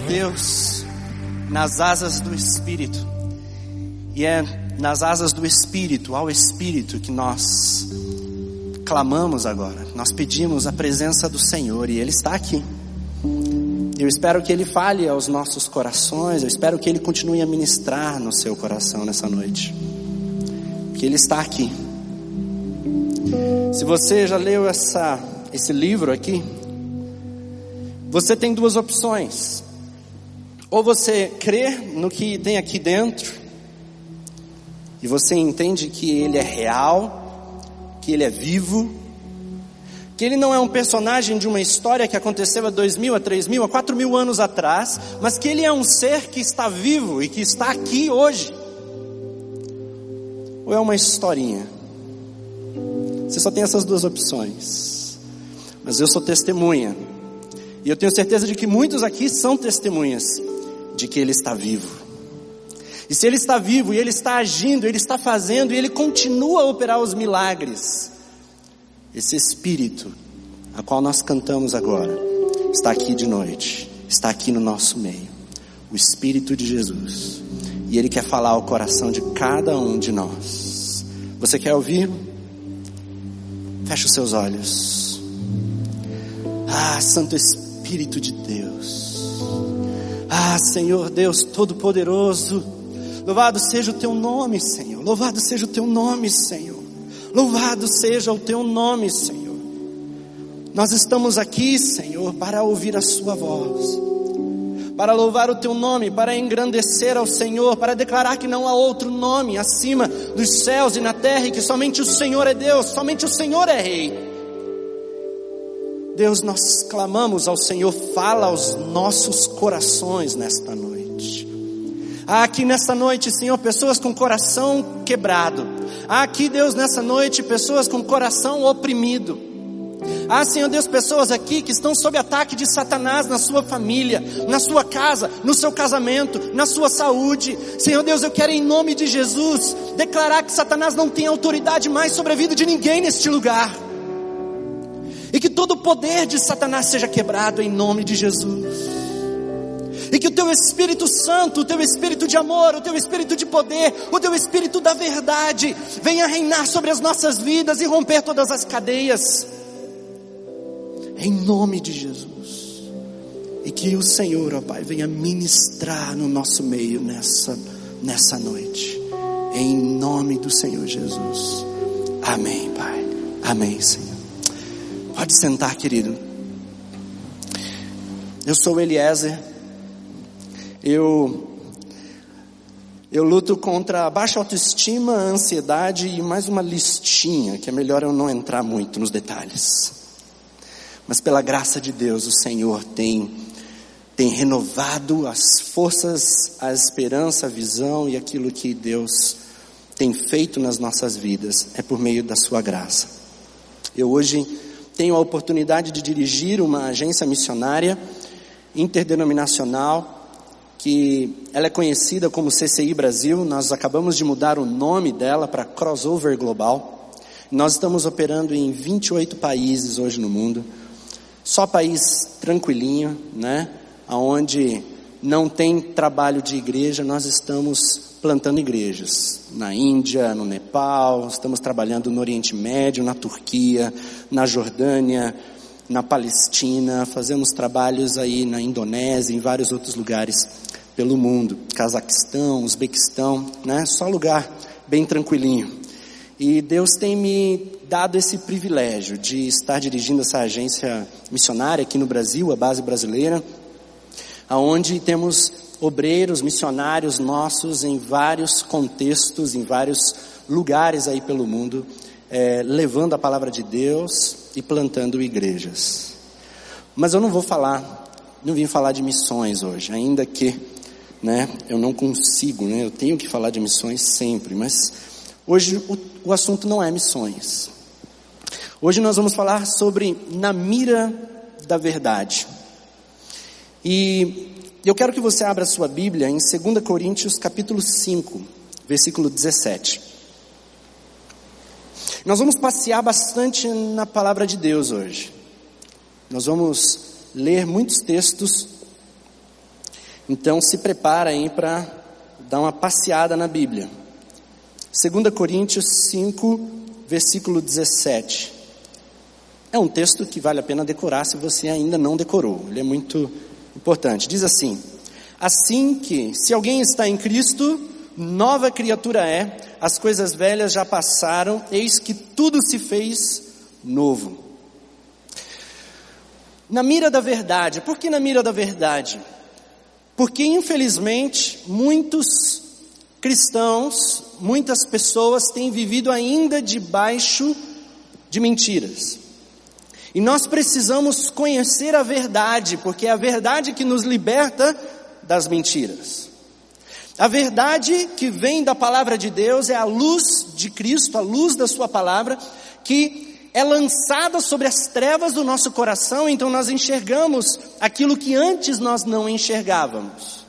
a Deus nas asas do Espírito. E é nas asas do Espírito, ao Espírito, que nós clamamos agora. Nós pedimos a presença do Senhor e Ele está aqui. Eu espero que Ele fale aos nossos corações, eu espero que Ele continue a ministrar no seu coração nessa noite. Que Ele está aqui. Se você já leu essa, esse livro aqui, você tem duas opções. Ou você crê no que tem aqui dentro, e você entende que ele é real, que ele é vivo, que ele não é um personagem de uma história que aconteceu há dois mil, a três mil, a quatro mil anos atrás, mas que ele é um ser que está vivo e que está aqui hoje. Ou é uma historinha? Você só tem essas duas opções. Mas eu sou testemunha e eu tenho certeza de que muitos aqui são testemunhas de que Ele está vivo. E se Ele está vivo, e Ele está agindo, Ele está fazendo, e Ele continua a operar os milagres, esse Espírito, a qual nós cantamos agora, está aqui de noite, está aqui no nosso meio, o Espírito de Jesus, e Ele quer falar ao coração de cada um de nós. Você quer ouvir? Feche os seus olhos. Ah, Santo Espírito Espírito de Deus. Ah, Senhor Deus Todo-Poderoso, louvado seja o teu nome, Senhor. Louvado seja o teu nome, Senhor. Louvado seja o teu nome, Senhor. Nós estamos aqui, Senhor, para ouvir a Sua voz, para louvar o Teu nome, para engrandecer ao Senhor, para declarar que não há outro nome acima dos céus e na terra e que somente o Senhor é Deus, somente o Senhor é Rei. Deus, nós clamamos ao Senhor, fala aos nossos corações nesta noite. Há aqui nesta noite, Senhor, pessoas com coração quebrado. Há aqui, Deus, nessa noite, pessoas com coração oprimido. Há, Senhor Deus, pessoas aqui que estão sob ataque de Satanás na sua família, na sua casa, no seu casamento, na sua saúde. Senhor Deus, eu quero em nome de Jesus declarar que Satanás não tem autoridade mais sobre a vida de ninguém neste lugar. E que todo o poder de Satanás seja quebrado em nome de Jesus. E que o teu Espírito Santo, o teu Espírito de amor, o teu Espírito de poder, o teu Espírito da verdade, venha reinar sobre as nossas vidas e romper todas as cadeias. Em nome de Jesus. E que o Senhor, ó Pai, venha ministrar no nosso meio nessa, nessa noite. Em nome do Senhor Jesus. Amém, Pai. Amém, Senhor. Pode sentar, querido. Eu sou Eliezer. Eu eu luto contra a baixa autoestima, a ansiedade e mais uma listinha, que é melhor eu não entrar muito nos detalhes. Mas pela graça de Deus, o Senhor tem tem renovado as forças, a esperança, a visão e aquilo que Deus tem feito nas nossas vidas é por meio da sua graça. Eu hoje tenho a oportunidade de dirigir uma agência missionária interdenominacional que ela é conhecida como CCI Brasil. Nós acabamos de mudar o nome dela para Crossover Global. Nós estamos operando em 28 países hoje no mundo. Só país tranquilinho, né? Aonde não tem trabalho de igreja, nós estamos plantando igrejas na Índia, no Nepal, estamos trabalhando no Oriente Médio, na Turquia, na Jordânia, na Palestina, fazemos trabalhos aí na Indonésia, em vários outros lugares pelo mundo, Cazaquistão, Uzbequistão, né? Só lugar bem tranquilinho. E Deus tem me dado esse privilégio de estar dirigindo essa agência missionária aqui no Brasil, a base brasileira, aonde temos obreiros, missionários nossos em vários contextos, em vários lugares aí pelo mundo, é, levando a palavra de Deus e plantando igrejas. Mas eu não vou falar, não vim falar de missões hoje, ainda que, né, eu não consigo, né, eu tenho que falar de missões sempre, mas hoje o, o assunto não é missões. Hoje nós vamos falar sobre na mira da verdade. E eu quero que você abra sua Bíblia em 2 Coríntios capítulo 5, versículo 17. Nós vamos passear bastante na palavra de Deus hoje. Nós vamos ler muitos textos Então se prepara aí para dar uma passeada na Bíblia. 2 Coríntios 5, versículo 17. É um texto que vale a pena decorar se você ainda não decorou. Ele é muito importante. Diz assim: Assim que, se alguém está em Cristo, nova criatura é, as coisas velhas já passaram, eis que tudo se fez novo. Na mira da verdade, por que na mira da verdade? Porque infelizmente muitos cristãos, muitas pessoas têm vivido ainda debaixo de mentiras. E nós precisamos conhecer a verdade, porque é a verdade que nos liberta das mentiras. A verdade que vem da palavra de Deus é a luz de Cristo, a luz da Sua palavra, que é lançada sobre as trevas do nosso coração, então nós enxergamos aquilo que antes nós não enxergávamos.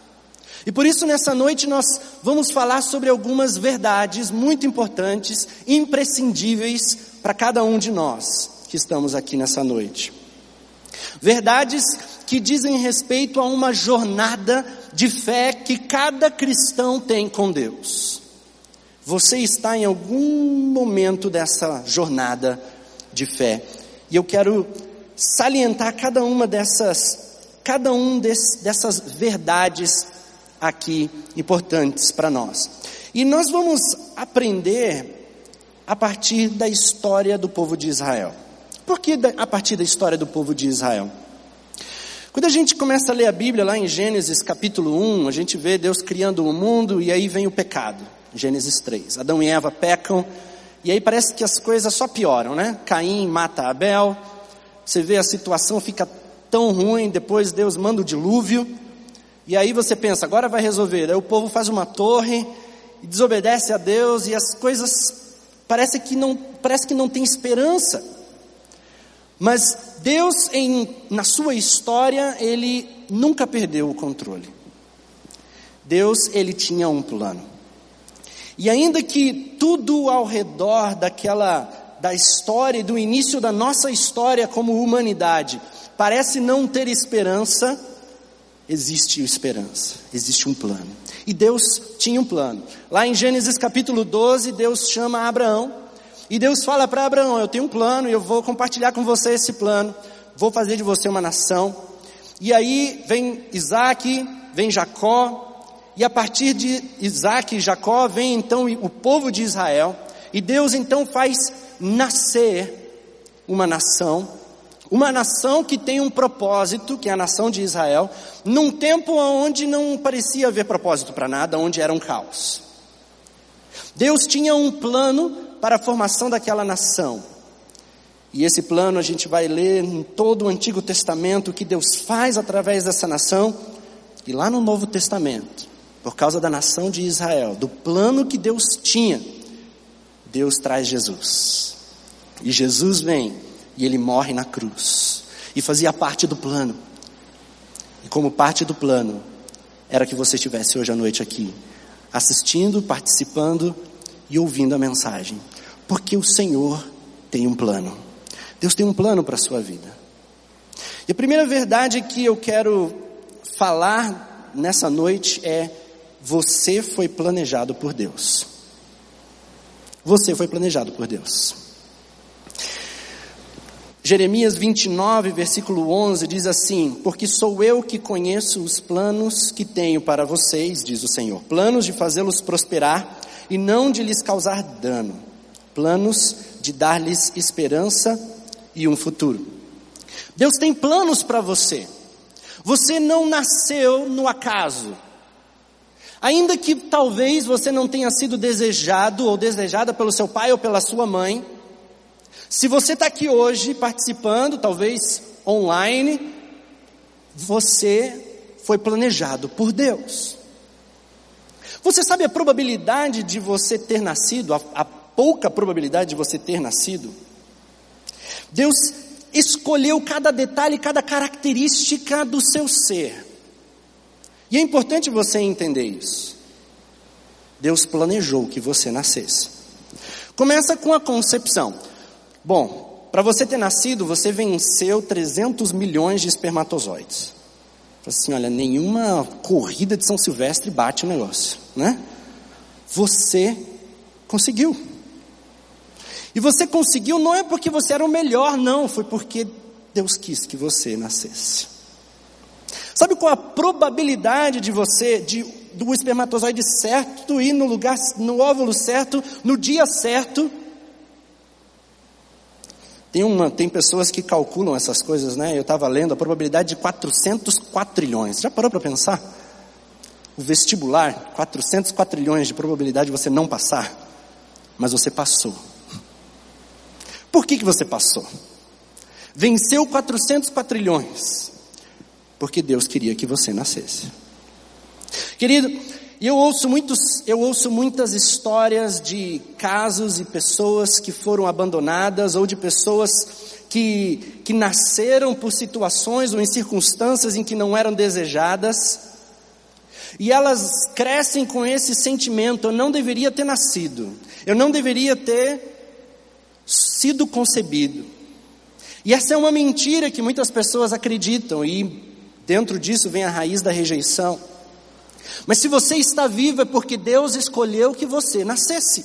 E por isso nessa noite nós vamos falar sobre algumas verdades muito importantes, imprescindíveis para cada um de nós que estamos aqui nessa noite. Verdades que dizem respeito a uma jornada de fé que cada cristão tem com Deus. Você está em algum momento dessa jornada de fé. E eu quero salientar cada uma dessas, cada um des, dessas verdades aqui importantes para nós. E nós vamos aprender a partir da história do povo de Israel. Por que a partir da história do povo de Israel? Quando a gente começa a ler a Bíblia lá em Gênesis capítulo 1, a gente vê Deus criando o mundo e aí vem o pecado. Gênesis 3. Adão e Eva pecam e aí parece que as coisas só pioram, né? Caim mata Abel. Você vê a situação fica tão ruim, depois Deus manda o dilúvio. E aí você pensa, agora vai resolver. Aí o povo faz uma torre e desobedece a Deus e as coisas parece que não, parece que não tem esperança. Mas Deus, em, na sua história, ele nunca perdeu o controle. Deus, ele tinha um plano. E ainda que tudo ao redor daquela, da história e do início da nossa história como humanidade, parece não ter esperança, existe esperança, existe um plano. E Deus tinha um plano. Lá em Gênesis capítulo 12, Deus chama Abraão e Deus fala para Abraão: Eu tenho um plano e eu vou compartilhar com você esse plano. Vou fazer de você uma nação. E aí vem Isaac, vem Jacó, e a partir de Isaac e Jacó vem então o povo de Israel. E Deus então faz nascer uma nação, uma nação que tem um propósito, que é a nação de Israel, num tempo onde não parecia haver propósito para nada, onde era um caos. Deus tinha um plano para a formação daquela nação. E esse plano a gente vai ler em todo o Antigo Testamento que Deus faz através dessa nação, e lá no Novo Testamento, por causa da nação de Israel, do plano que Deus tinha, Deus traz Jesus. E Jesus vem e ele morre na cruz. E fazia parte do plano. E como parte do plano, era que você estivesse hoje à noite aqui, assistindo, participando e ouvindo a mensagem. Porque o Senhor tem um plano. Deus tem um plano para a sua vida. E a primeira verdade que eu quero falar nessa noite é: você foi planejado por Deus. Você foi planejado por Deus. Jeremias 29, versículo 11 diz assim: Porque sou eu que conheço os planos que tenho para vocês, diz o Senhor, planos de fazê-los prosperar e não de lhes causar dano, planos de dar-lhes esperança e um futuro. Deus tem planos para você. Você não nasceu no acaso. Ainda que talvez você não tenha sido desejado ou desejada pelo seu pai ou pela sua mãe, se você está aqui hoje participando, talvez online, você foi planejado por Deus. Você sabe a probabilidade de você ter nascido, a, a pouca probabilidade de você ter nascido? Deus escolheu cada detalhe, cada característica do seu ser. E é importante você entender isso. Deus planejou que você nascesse. Começa com a concepção. Bom, para você ter nascido, você venceu 300 milhões de espermatozoides. Assim, olha, nenhuma corrida de São Silvestre bate o negócio, né? Você conseguiu. E você conseguiu não é porque você era o melhor, não, foi porque Deus quis que você nascesse. Sabe qual a probabilidade de você, de, do espermatozoide certo ir no lugar, no óvulo certo, no dia certo? Tem, uma, tem pessoas que calculam essas coisas, né? Eu estava lendo a probabilidade de 400 quatrilhões. Já parou para pensar? O vestibular, 400 quatrilhões de probabilidade de você não passar, mas você passou. Por que, que você passou? Venceu 400 quatrilhões, porque Deus queria que você nascesse. Querido, eu ouço, muitos, eu ouço muitas histórias de casos e pessoas que foram abandonadas ou de pessoas que, que nasceram por situações ou em circunstâncias em que não eram desejadas. E elas crescem com esse sentimento: eu não deveria ter nascido, eu não deveria ter sido concebido. E essa é uma mentira que muitas pessoas acreditam, e dentro disso vem a raiz da rejeição. Mas se você está vivo é porque Deus escolheu que você nascesse.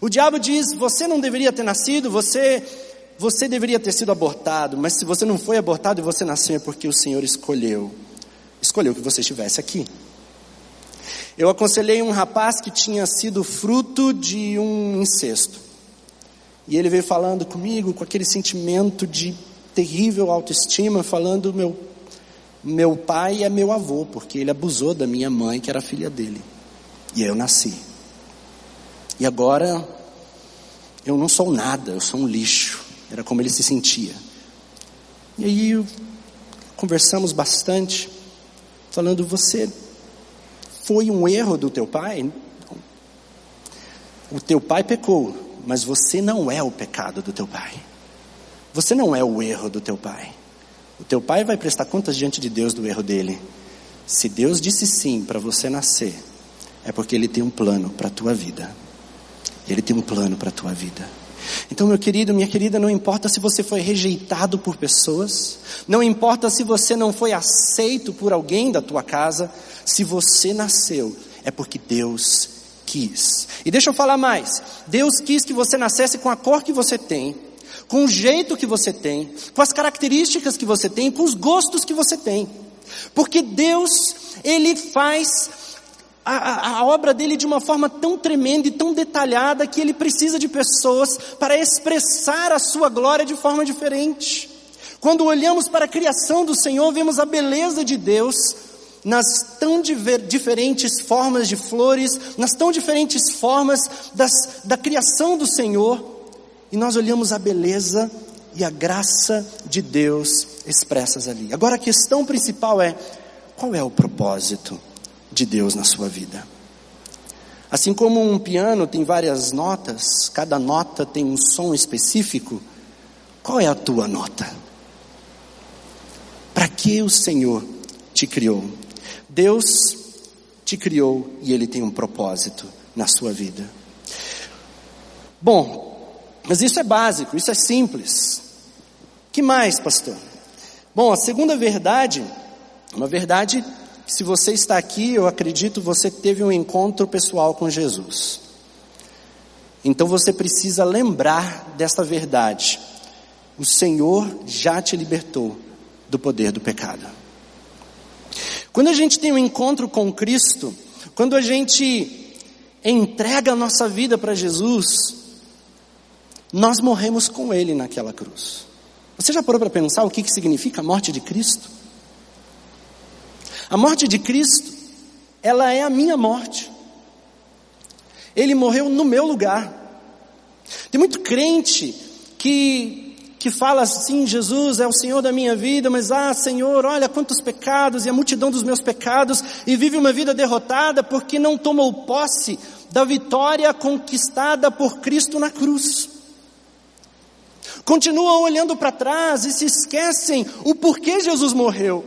O diabo diz: você não deveria ter nascido, você você deveria ter sido abortado, mas se você não foi abortado e você nasceu é porque o Senhor escolheu. Escolheu que você estivesse aqui. Eu aconselhei um rapaz que tinha sido fruto de um incesto. E ele veio falando comigo com aquele sentimento de terrível autoestima, falando: meu meu pai é meu avô, porque ele abusou da minha mãe, que era filha dele. E eu nasci. E agora eu não sou nada, eu sou um lixo. Era como ele se sentia. E aí conversamos bastante, falando: você foi um erro do teu pai? O teu pai pecou, mas você não é o pecado do teu pai. Você não é o erro do teu pai. O teu pai vai prestar contas diante de Deus do erro dele. Se Deus disse sim para você nascer, é porque Ele tem um plano para a tua vida. Ele tem um plano para a tua vida. Então, meu querido, minha querida, não importa se você foi rejeitado por pessoas, não importa se você não foi aceito por alguém da tua casa, se você nasceu, é porque Deus quis. E deixa eu falar mais: Deus quis que você nascesse com a cor que você tem, com o jeito que você tem, com as características que você tem, com os gostos que você tem. Porque Deus, Ele faz a, a, a, obra dele de uma forma tão tremenda e tão detalhada que ele precisa de pessoas para expressar a sua glória de forma diferente. Quando olhamos para a criação do Senhor, vemos a beleza de Deus nas tão diver, diferentes formas de flores, nas tão diferentes formas das, da criação do Senhor. E nós olhamos a beleza e a graça de Deus expressas ali. Agora a questão principal é: qual é o propósito de Deus na sua vida? Assim como um piano tem várias notas, cada nota tem um som específico, qual é a tua nota? Para que o Senhor te criou? Deus te criou e Ele tem um propósito na sua vida. Bom, mas isso é básico, isso é simples. Que mais, pastor? Bom, a segunda verdade, uma verdade que se você está aqui, eu acredito você teve um encontro pessoal com Jesus. Então você precisa lembrar desta verdade. O Senhor já te libertou do poder do pecado. Quando a gente tem um encontro com Cristo, quando a gente entrega a nossa vida para Jesus, nós morremos com Ele naquela cruz. Você já parou para pensar o que, que significa a morte de Cristo? A morte de Cristo, ela é a minha morte. Ele morreu no meu lugar. Tem muito crente que que fala assim: Jesus é o Senhor da minha vida, mas ah, Senhor, olha quantos pecados e a multidão dos meus pecados, e vive uma vida derrotada porque não tomou posse da vitória conquistada por Cristo na cruz continuam olhando para trás e se esquecem o porquê Jesus morreu.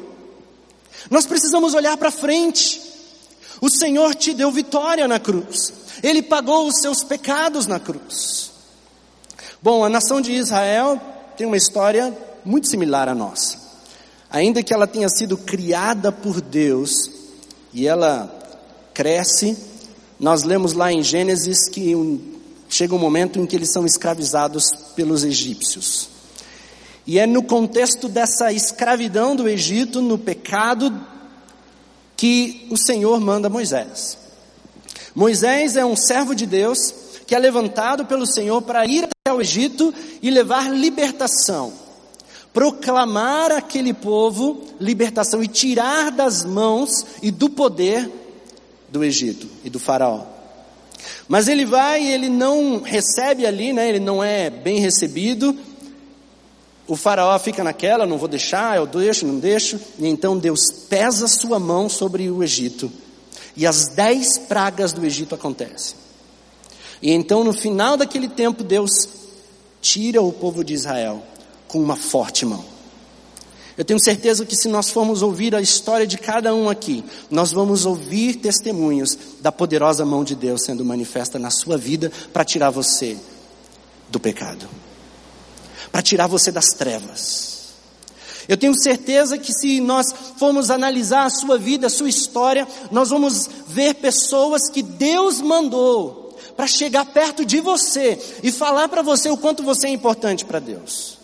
Nós precisamos olhar para frente. O Senhor te deu vitória na cruz, Ele pagou os seus pecados na cruz. Bom, a nação de Israel tem uma história muito similar à nossa. ainda que ela tenha sido criada por Deus e ela cresce, nós lemos lá em Gênesis que um, chega um momento em que eles são escravizados pelos egípcios. E é no contexto dessa escravidão do Egito, no pecado, que o Senhor manda Moisés. Moisés é um servo de Deus que é levantado pelo Senhor para ir o Egito e levar libertação, proclamar aquele povo libertação e tirar das mãos e do poder do Egito e do Faraó. Mas ele vai e ele não recebe ali, né? Ele não é bem recebido. O faraó fica naquela, não vou deixar, eu deixo, não deixo. E então Deus pesa sua mão sobre o Egito. E as dez pragas do Egito acontecem. E então no final daquele tempo Deus tira o povo de Israel com uma forte mão. Eu tenho certeza que se nós formos ouvir a história de cada um aqui, nós vamos ouvir testemunhos da poderosa mão de Deus sendo manifesta na sua vida para tirar você do pecado, para tirar você das trevas. Eu tenho certeza que se nós formos analisar a sua vida, a sua história, nós vamos ver pessoas que Deus mandou para chegar perto de você e falar para você o quanto você é importante para Deus.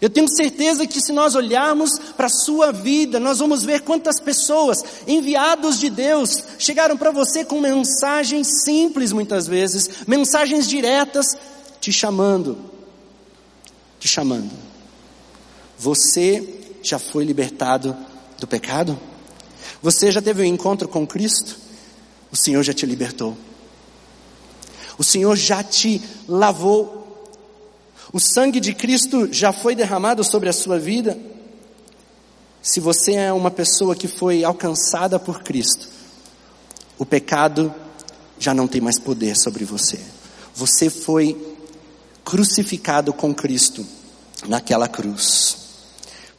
Eu tenho certeza que se nós olharmos para a sua vida, nós vamos ver quantas pessoas, enviados de Deus, chegaram para você com mensagens simples muitas vezes, mensagens diretas, te chamando, te chamando. Você já foi libertado do pecado? Você já teve um encontro com Cristo? O Senhor já te libertou. O Senhor já te lavou o sangue de Cristo já foi derramado sobre a sua vida? Se você é uma pessoa que foi alcançada por Cristo, o pecado já não tem mais poder sobre você. Você foi crucificado com Cristo naquela cruz.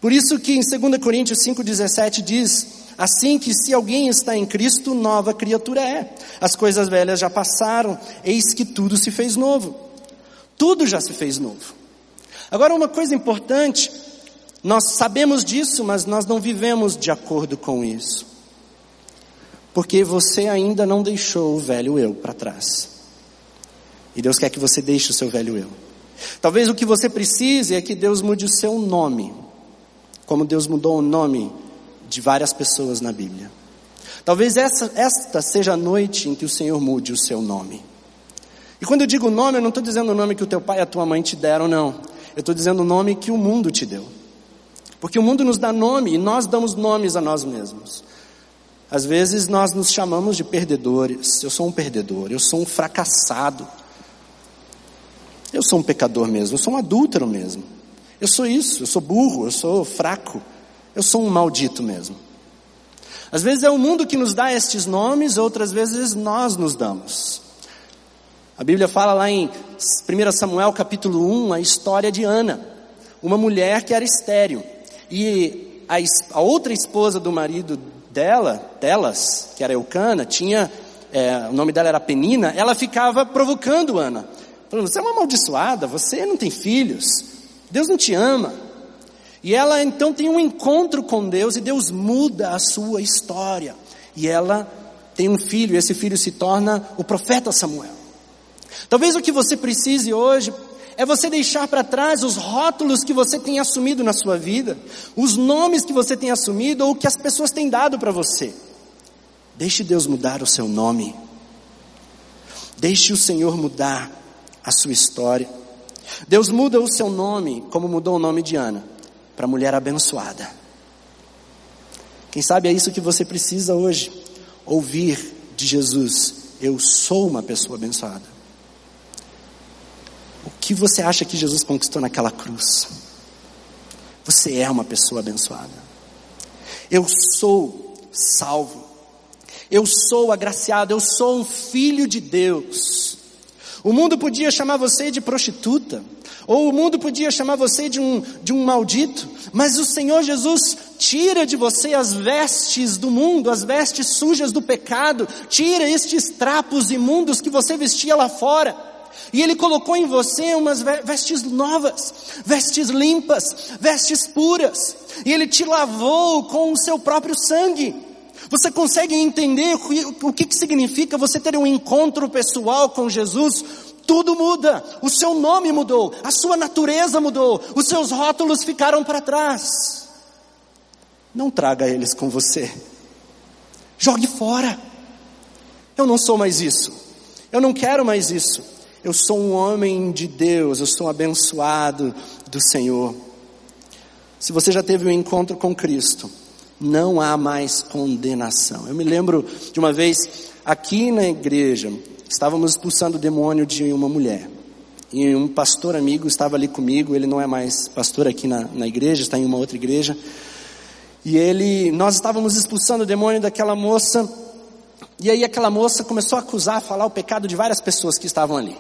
Por isso que em 2 Coríntios 5,17 diz: Assim que se alguém está em Cristo, nova criatura é. As coisas velhas já passaram, eis que tudo se fez novo. Tudo já se fez novo. Agora, uma coisa importante, nós sabemos disso, mas nós não vivemos de acordo com isso. Porque você ainda não deixou o velho eu para trás. E Deus quer que você deixe o seu velho eu. Talvez o que você precise é que Deus mude o seu nome, como Deus mudou o nome de várias pessoas na Bíblia. Talvez essa, esta seja a noite em que o Senhor mude o seu nome. E quando eu digo nome, eu não estou dizendo o nome que o teu pai e a tua mãe te deram, não. Eu estou dizendo o nome que o mundo te deu. Porque o mundo nos dá nome e nós damos nomes a nós mesmos. Às vezes nós nos chamamos de perdedores. Eu sou um perdedor, eu sou um fracassado. Eu sou um pecador mesmo, eu sou um adúltero mesmo. Eu sou isso, eu sou burro, eu sou fraco. Eu sou um maldito mesmo. Às vezes é o mundo que nos dá estes nomes, outras vezes nós nos damos. A Bíblia fala lá em 1 Samuel capítulo 1 a história de Ana, uma mulher que era estéril. E a, a outra esposa do marido dela, delas, que era Eucana, tinha, é, o nome dela era Penina, ela ficava provocando Ana. Falando, você é uma amaldiçoada, você não tem filhos, Deus não te ama. E ela então tem um encontro com Deus e Deus muda a sua história. E ela tem um filho, e esse filho se torna o profeta Samuel. Talvez o que você precise hoje é você deixar para trás os rótulos que você tem assumido na sua vida, os nomes que você tem assumido ou que as pessoas têm dado para você. Deixe Deus mudar o seu nome. Deixe o Senhor mudar a sua história. Deus muda o seu nome, como mudou o nome de Ana, para mulher abençoada. Quem sabe é isso que você precisa hoje, ouvir de Jesus: Eu sou uma pessoa abençoada. O que você acha que Jesus conquistou naquela cruz? Você é uma pessoa abençoada. Eu sou salvo. Eu sou agraciado. Eu sou um filho de Deus. O mundo podia chamar você de prostituta, ou o mundo podia chamar você de um, de um maldito, mas o Senhor Jesus tira de você as vestes do mundo, as vestes sujas do pecado, tira estes trapos imundos que você vestia lá fora E Ele colocou em você umas vestes novas, vestes limpas, vestes puras. E Ele te lavou com o seu próprio sangue. Você consegue entender o que, significa você ter um encontro pessoal com Jesus? Tudo muda, o seu nome mudou, a sua natureza mudou, os seus rótulos ficaram para trás. Não traga eles com você, jogue fora. Eu não sou mais isso, eu não quero mais isso. Eu sou um homem de Deus, eu sou um abençoado do Senhor. Se você já teve um encontro com Cristo, não há mais condenação. Eu me lembro de uma vez aqui na igreja, estávamos expulsando o demônio de uma mulher. E um pastor amigo estava ali comigo, ele não é mais pastor aqui na, na igreja, está em uma outra igreja. E ele, nós estávamos expulsando o demônio daquela moça, e aí aquela moça começou a acusar, a falar o pecado de várias pessoas que estavam ali.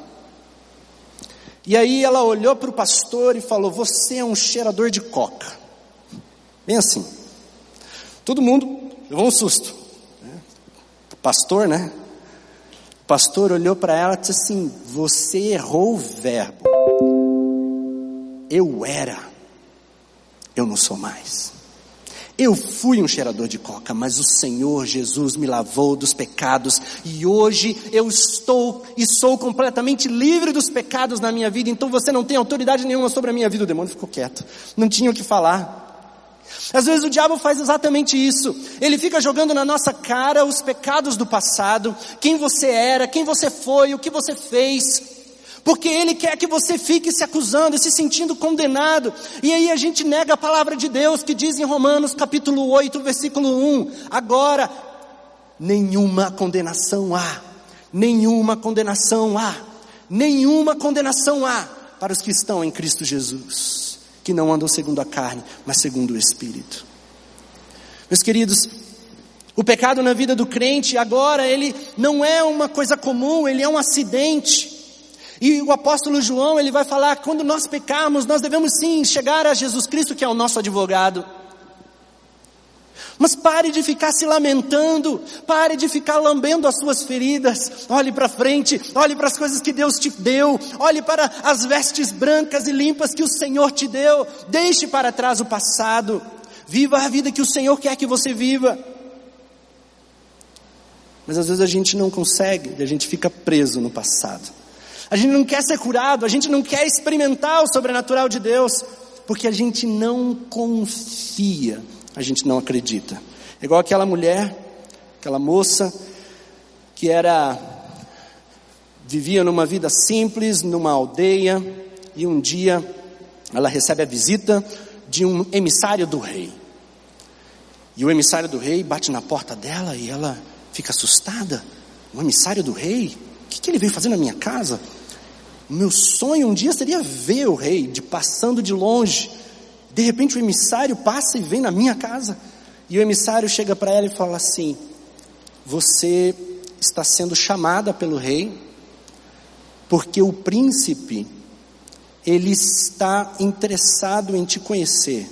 E aí ela olhou para o pastor e falou: Você é um cheirador de coca. Bem assim. Todo mundo levou um susto. Pastor, né? O pastor olhou para ela e disse assim: Você errou o verbo. Eu era, eu não sou mais. Eu fui um cheirador de coca, mas o Senhor Jesus me lavou dos pecados e hoje eu estou e sou completamente livre dos pecados na minha vida. Então você não tem autoridade nenhuma sobre a minha vida. O demônio ficou quieto, não tinha o que falar. Às vezes o diabo faz exatamente isso. Ele fica jogando na nossa cara os pecados do passado, quem você era, quem você foi, o que você fez. Porque Ele quer que você fique se acusando e se sentindo condenado, e aí a gente nega a palavra de Deus que diz em Romanos capítulo 8, versículo 1: agora, nenhuma condenação há, nenhuma condenação há, nenhuma condenação há para os que estão em Cristo Jesus, que não andam segundo a carne, mas segundo o Espírito. Meus queridos, o pecado na vida do crente agora, ele não é uma coisa comum, ele é um acidente. E o apóstolo João, ele vai falar, quando nós pecarmos, nós devemos sim chegar a Jesus Cristo, que é o nosso advogado. Mas pare de ficar se lamentando, pare de ficar lambendo as suas feridas. Olhe para frente, olhe para as coisas que Deus te deu, olhe para as vestes brancas e limpas que o Senhor te deu. Deixe para trás o passado. Viva a vida que o Senhor quer que você viva. Mas às vezes a gente não consegue, a gente fica preso no passado. A gente não quer ser curado, a gente não quer experimentar o sobrenatural de Deus, porque a gente não confia, a gente não acredita. É igual aquela mulher, aquela moça que era vivia numa vida simples, numa aldeia, e um dia ela recebe a visita de um emissário do rei. E o emissário do rei bate na porta dela e ela fica assustada. O emissário do rei? O que, que ele veio fazer na minha casa? O meu sonho um dia seria ver o rei de passando de longe. De repente o emissário passa e vem na minha casa. E o emissário chega para ela e fala assim: Você está sendo chamada pelo rei, porque o príncipe ele está interessado em te conhecer,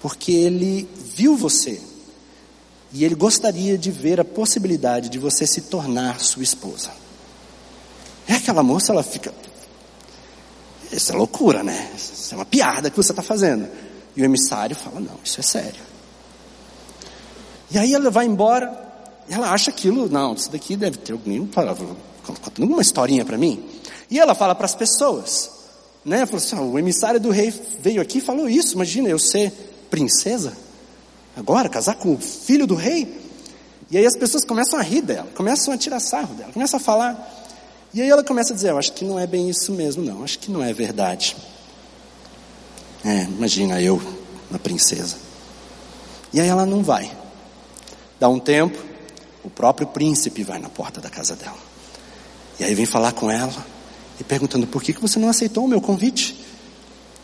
porque ele viu você e ele gostaria de ver a possibilidade de você se tornar sua esposa. É aquela moça, ela fica. Isso é loucura, né? Isso é uma piada que você está fazendo. E o emissário fala: Não, isso é sério. E aí ela vai embora, e ela acha aquilo, não, isso daqui deve ter alguém contando uma historinha para mim. E ela fala para as pessoas, né? Falou assim: o emissário do rei veio aqui e falou isso. Imagina eu ser princesa, agora casar com o filho do rei. E aí as pessoas começam a rir dela, começam a tirar sarro dela, começam a falar. E aí ela começa a dizer: Eu acho que não é bem isso mesmo, não. Acho que não é verdade. É, imagina eu, uma princesa. E aí ela não vai. Dá um tempo, o próprio príncipe vai na porta da casa dela. E aí vem falar com ela e perguntando: Por que, que você não aceitou o meu convite?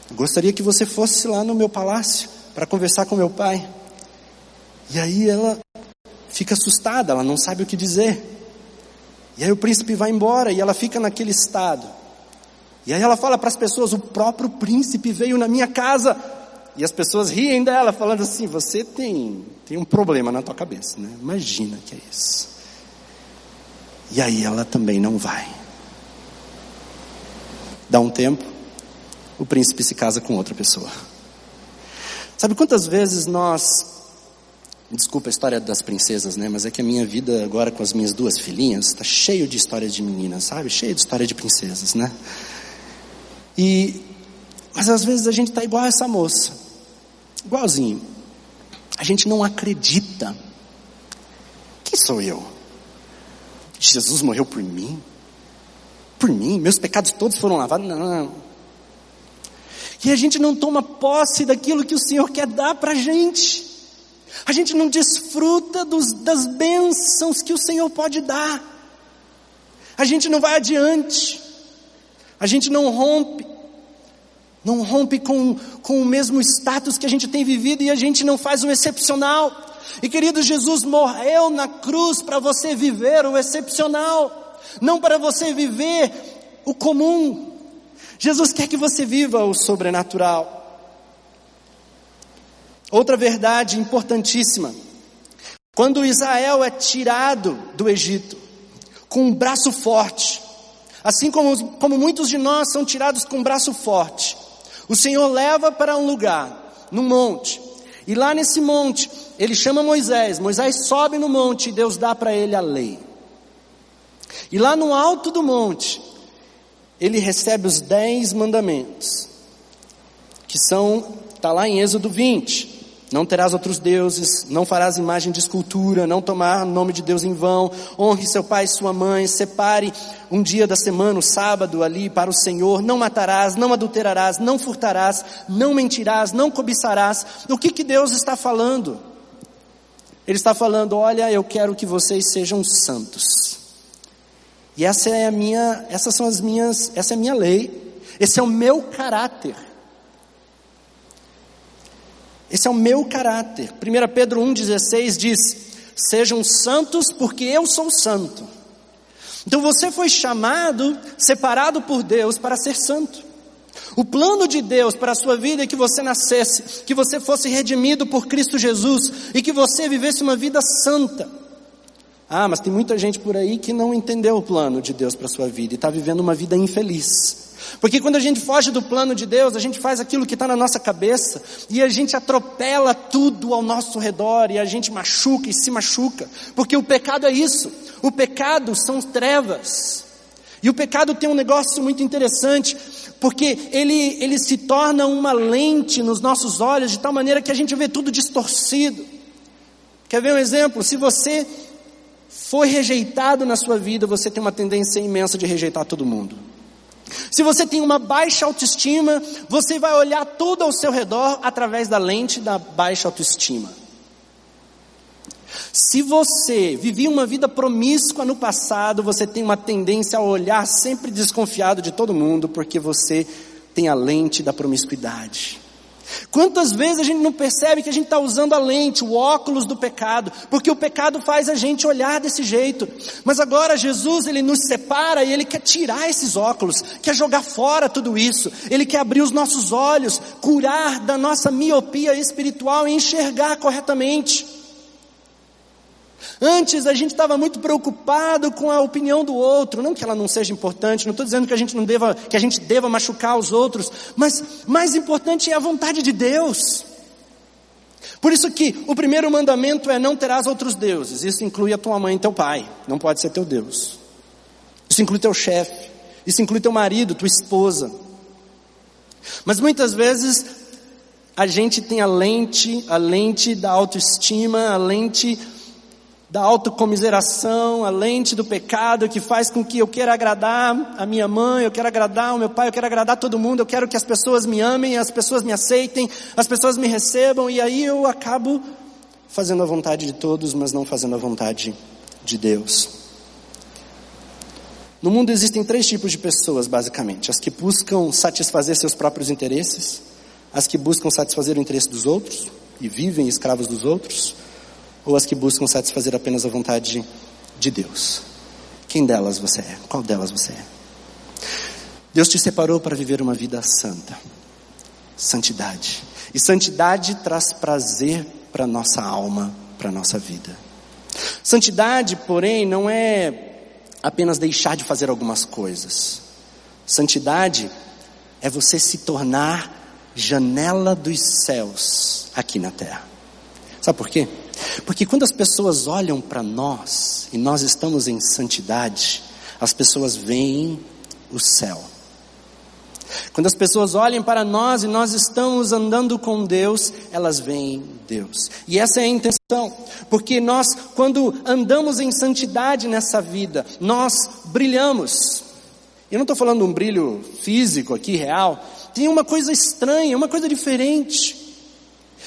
Eu gostaria que você fosse lá no meu palácio para conversar com meu pai. E aí ela fica assustada, ela não sabe o que dizer. E aí o príncipe vai embora e ela fica naquele estado. E aí ela fala para as pessoas: o próprio príncipe veio na minha casa. E as pessoas riem dela, falando assim: você tem, tem um problema na tua cabeça, né? Imagina que é isso. E aí ela também não vai. Dá um tempo, o príncipe se casa com outra pessoa. Sabe quantas vezes nós. Desculpa a história das princesas, né? Mas é que a minha vida agora com as minhas duas filhinhas está cheio de histórias de meninas, sabe? Cheio de história de princesas, né? E. Mas às vezes a gente está igual a essa moça. Igualzinho. A gente não acredita. Quem sou eu? Jesus morreu por mim? Por mim? Meus pecados todos foram lavados? Não. E a gente não toma posse daquilo que o Senhor quer dar para a gente. A gente não desfruta dos, das bênçãos que o Senhor pode dar. A gente não vai adiante. A gente não rompe. Não rompe com, com o mesmo status que a gente tem vivido e a gente não faz um excepcional. E querido, Jesus morreu na cruz para você viver o excepcional, não para você viver o comum. Jesus quer que você viva o sobrenatural. Outra verdade importantíssima: quando Israel é tirado do Egito com um braço forte, assim como, como muitos de nós são tirados com um braço forte, o Senhor leva para um lugar, num monte, e lá nesse monte, ele chama Moisés, Moisés sobe no monte e Deus dá para ele a lei. E lá no alto do monte, ele recebe os dez mandamentos, que são, está lá em Êxodo 20. Não terás outros deuses, não farás imagem de escultura, não tomar nome de Deus em vão, honre seu pai e sua mãe, separe um dia da semana, o sábado ali para o Senhor, não matarás, não adulterarás, não furtarás, não mentirás, não cobiçarás. O que que Deus está falando? Ele está falando, olha, eu quero que vocês sejam santos. E essa é a minha, essas são as minhas, essa é a minha lei. Esse é o meu caráter. Esse é o meu caráter. 1 Pedro 1,16 diz: Sejam santos, porque eu sou santo. Então você foi chamado, separado por Deus para ser santo. O plano de Deus para a sua vida é que você nascesse, que você fosse redimido por Cristo Jesus e que você vivesse uma vida santa. Ah, mas tem muita gente por aí que não entendeu o plano de Deus para a sua vida e está vivendo uma vida infeliz. Porque quando a gente foge do plano de Deus, a gente faz aquilo que está na nossa cabeça e a gente atropela tudo ao nosso redor e a gente machuca e se machuca. Porque o pecado é isso. O pecado são trevas. E o pecado tem um negócio muito interessante, porque ele, ele se torna uma lente nos nossos olhos de tal maneira que a gente vê tudo distorcido. Quer ver um exemplo? Se você foi rejeitado na sua vida, você tem uma tendência imensa de rejeitar todo mundo. Se você tem uma baixa autoestima, você vai olhar tudo ao seu redor através da lente da baixa autoestima. Se você vivia uma vida promíscua no passado, você tem uma tendência a olhar sempre desconfiado de todo mundo, porque você tem a lente da promiscuidade. Quantas vezes a gente não percebe que a gente está usando a lente, o óculos do pecado, porque o pecado faz a gente olhar desse jeito. Mas agora Jesus, ele nos separa e ele quer tirar esses óculos, quer jogar fora tudo isso. Ele quer abrir os nossos olhos, curar da nossa miopia espiritual e enxergar corretamente. Antes a gente estava muito preocupado com a opinião do outro, não que ela não seja importante, não estou dizendo que a gente não deva, que a gente deva machucar os outros, mas mais importante é a vontade de Deus. Por isso que o primeiro mandamento é não terás outros deuses. Isso inclui a tua mãe e teu pai, não pode ser teu Deus. Isso inclui teu chefe, isso inclui teu marido, tua esposa. Mas muitas vezes a gente tem a lente, a lente da autoestima, a lente da autocomiseração, a lente do pecado que faz com que eu queira agradar a minha mãe, eu quero agradar o meu pai, eu quero agradar todo mundo, eu quero que as pessoas me amem, as pessoas me aceitem, as pessoas me recebam e aí eu acabo fazendo a vontade de todos, mas não fazendo a vontade de Deus. No mundo existem três tipos de pessoas, basicamente: as que buscam satisfazer seus próprios interesses, as que buscam satisfazer o interesse dos outros e vivem escravos dos outros, ou as que buscam satisfazer apenas a vontade de Deus? Quem delas você é? Qual delas você é? Deus te separou para viver uma vida santa, santidade. E santidade traz prazer para nossa alma, para nossa vida. Santidade, porém, não é apenas deixar de fazer algumas coisas. Santidade é você se tornar janela dos céus aqui na terra. Sabe por quê? Porque quando as pessoas olham para nós e nós estamos em santidade, as pessoas veem o céu. Quando as pessoas olham para nós e nós estamos andando com Deus, elas veem Deus. E essa é a intenção, porque nós, quando andamos em santidade nessa vida, nós brilhamos. Eu não estou falando um brilho físico aqui, real. Tem uma coisa estranha, uma coisa diferente.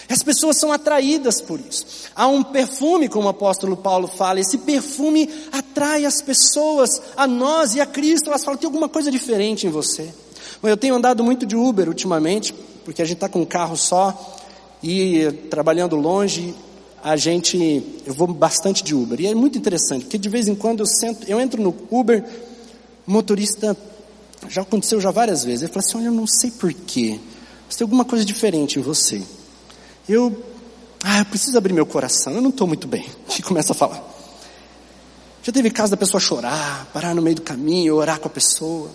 As pessoas são atraídas por isso. Há um perfume, como o apóstolo Paulo fala, esse perfume atrai as pessoas a nós e a Cristo. Elas falam, tem alguma coisa diferente em você. Eu tenho andado muito de Uber ultimamente, porque a gente está com um carro só e trabalhando longe, a gente, eu vou bastante de Uber. E é muito interessante, porque de vez em quando eu, sento, eu entro no Uber, motorista, já aconteceu já várias vezes, ele fala assim, olha, eu não sei porquê, mas tem alguma coisa diferente em você. Eu, ah, eu preciso abrir meu coração, eu não estou muito bem. E começa a falar. Já teve caso da pessoa chorar, parar no meio do caminho, orar com a pessoa.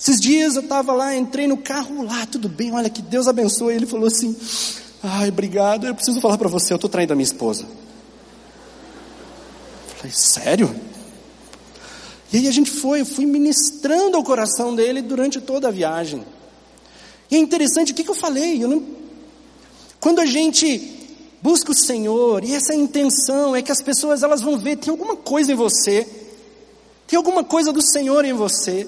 Esses dias eu estava lá, entrei no carro lá, tudo bem, olha que Deus abençoe. Ele falou assim: Ai, obrigado, eu preciso falar para você, eu estou traindo a minha esposa. Falei, sério? E aí a gente foi, eu fui ministrando ao coração dele durante toda a viagem. E é interessante, o que, que eu falei? Eu não... Quando a gente busca o Senhor, e essa intenção é que as pessoas elas vão ver, tem alguma coisa em você, tem alguma coisa do Senhor em você.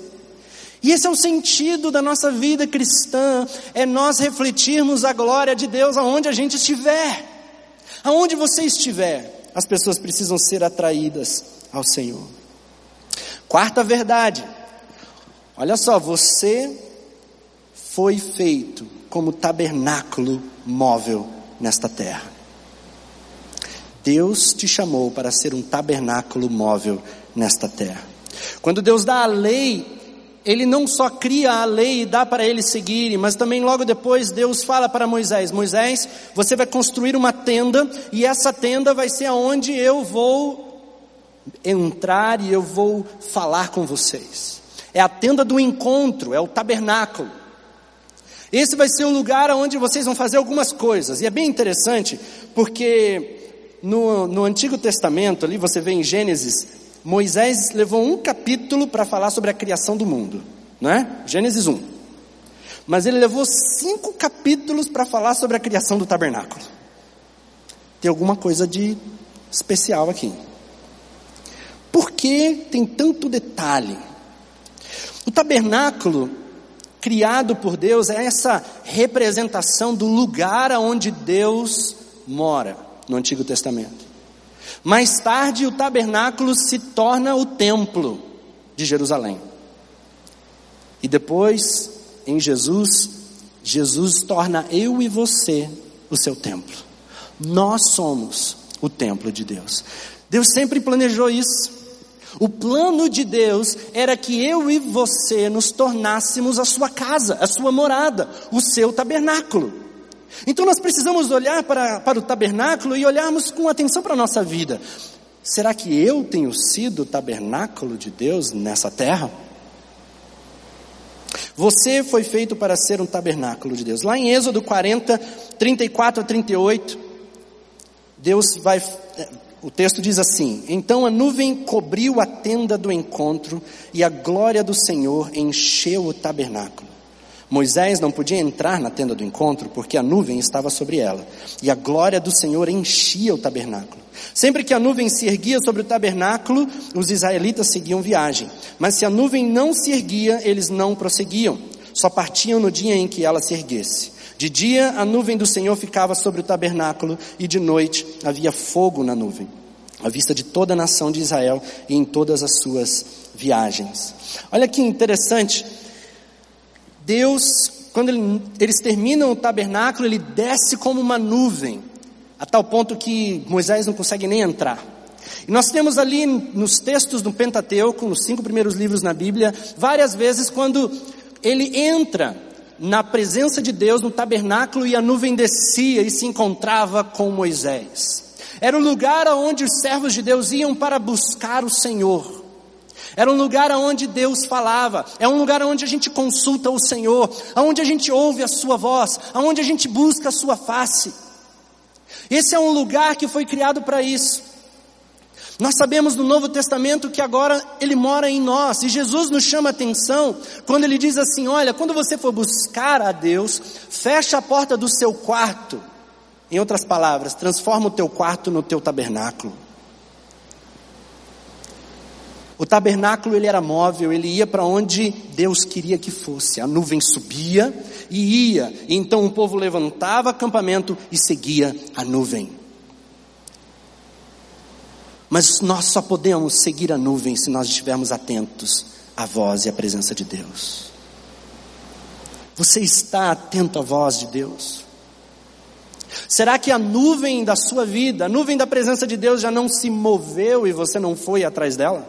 E esse é o sentido da nossa vida cristã, é nós refletirmos a glória de Deus aonde a gente estiver. Aonde você estiver, as pessoas precisam ser atraídas ao Senhor. Quarta verdade. Olha só, você foi feito como tabernáculo móvel nesta terra. Deus te chamou para ser um tabernáculo móvel nesta terra. Quando Deus dá a lei ele não só cria a lei e dá para eles seguirem, mas também logo depois Deus fala para Moisés: Moisés, você vai construir uma tenda e essa tenda vai ser aonde eu vou entrar e eu vou falar com vocês. É a tenda do encontro, é o tabernáculo. Esse vai ser o lugar onde vocês vão fazer algumas coisas. E é bem interessante, porque no, no Antigo Testamento, ali você vê em Gênesis, Moisés levou um capítulo para falar sobre a criação do mundo, não é? Gênesis 1. Mas ele levou cinco capítulos para falar sobre a criação do tabernáculo. Tem alguma coisa de especial aqui. Por que tem tanto detalhe? O tabernáculo criado por Deus é essa representação do lugar aonde Deus mora no Antigo Testamento. Mais tarde, o tabernáculo se torna o templo de Jerusalém. E depois, em Jesus, Jesus torna eu e você o seu templo. Nós somos o templo de Deus. Deus sempre planejou isso. O plano de Deus era que eu e você nos tornássemos a sua casa, a sua morada, o seu tabernáculo. Então nós precisamos olhar para, para o tabernáculo e olharmos com atenção para a nossa vida. Será que eu tenho sido o tabernáculo de Deus nessa terra? Você foi feito para ser um tabernáculo de Deus. Lá em Êxodo 40, 34 a 38, Deus vai. O texto diz assim: Então a nuvem cobriu a tenda do encontro e a glória do Senhor encheu o tabernáculo. Moisés não podia entrar na tenda do encontro porque a nuvem estava sobre ela, e a glória do Senhor enchia o tabernáculo. Sempre que a nuvem se erguia sobre o tabernáculo, os israelitas seguiam viagem, mas se a nuvem não se erguia, eles não prosseguiam, só partiam no dia em que ela se erguesse. De dia a nuvem do Senhor ficava sobre o tabernáculo, e de noite havia fogo na nuvem, à vista de toda a nação de Israel e em todas as suas viagens. Olha que interessante Deus, quando ele, eles terminam o tabernáculo, ele desce como uma nuvem, a tal ponto que Moisés não consegue nem entrar. E nós temos ali nos textos do Pentateuco, nos cinco primeiros livros na Bíblia, várias vezes quando ele entra na presença de Deus no tabernáculo e a nuvem descia e se encontrava com Moisés. Era o lugar onde os servos de Deus iam para buscar o Senhor. Era um lugar onde Deus falava, é um lugar onde a gente consulta o Senhor, onde a gente ouve a Sua voz, onde a gente busca a Sua face. Esse é um lugar que foi criado para isso. Nós sabemos no Novo Testamento que agora Ele mora em nós, e Jesus nos chama atenção quando Ele diz assim: Olha, quando você for buscar a Deus, fecha a porta do seu quarto. Em outras palavras, transforma o teu quarto no teu tabernáculo. O tabernáculo ele era móvel, ele ia para onde Deus queria que fosse. A nuvem subia e ia. E então o povo levantava acampamento e seguia a nuvem. Mas nós só podemos seguir a nuvem se nós estivermos atentos à voz e à presença de Deus. Você está atento à voz de Deus? Será que a nuvem da sua vida, a nuvem da presença de Deus já não se moveu e você não foi atrás dela?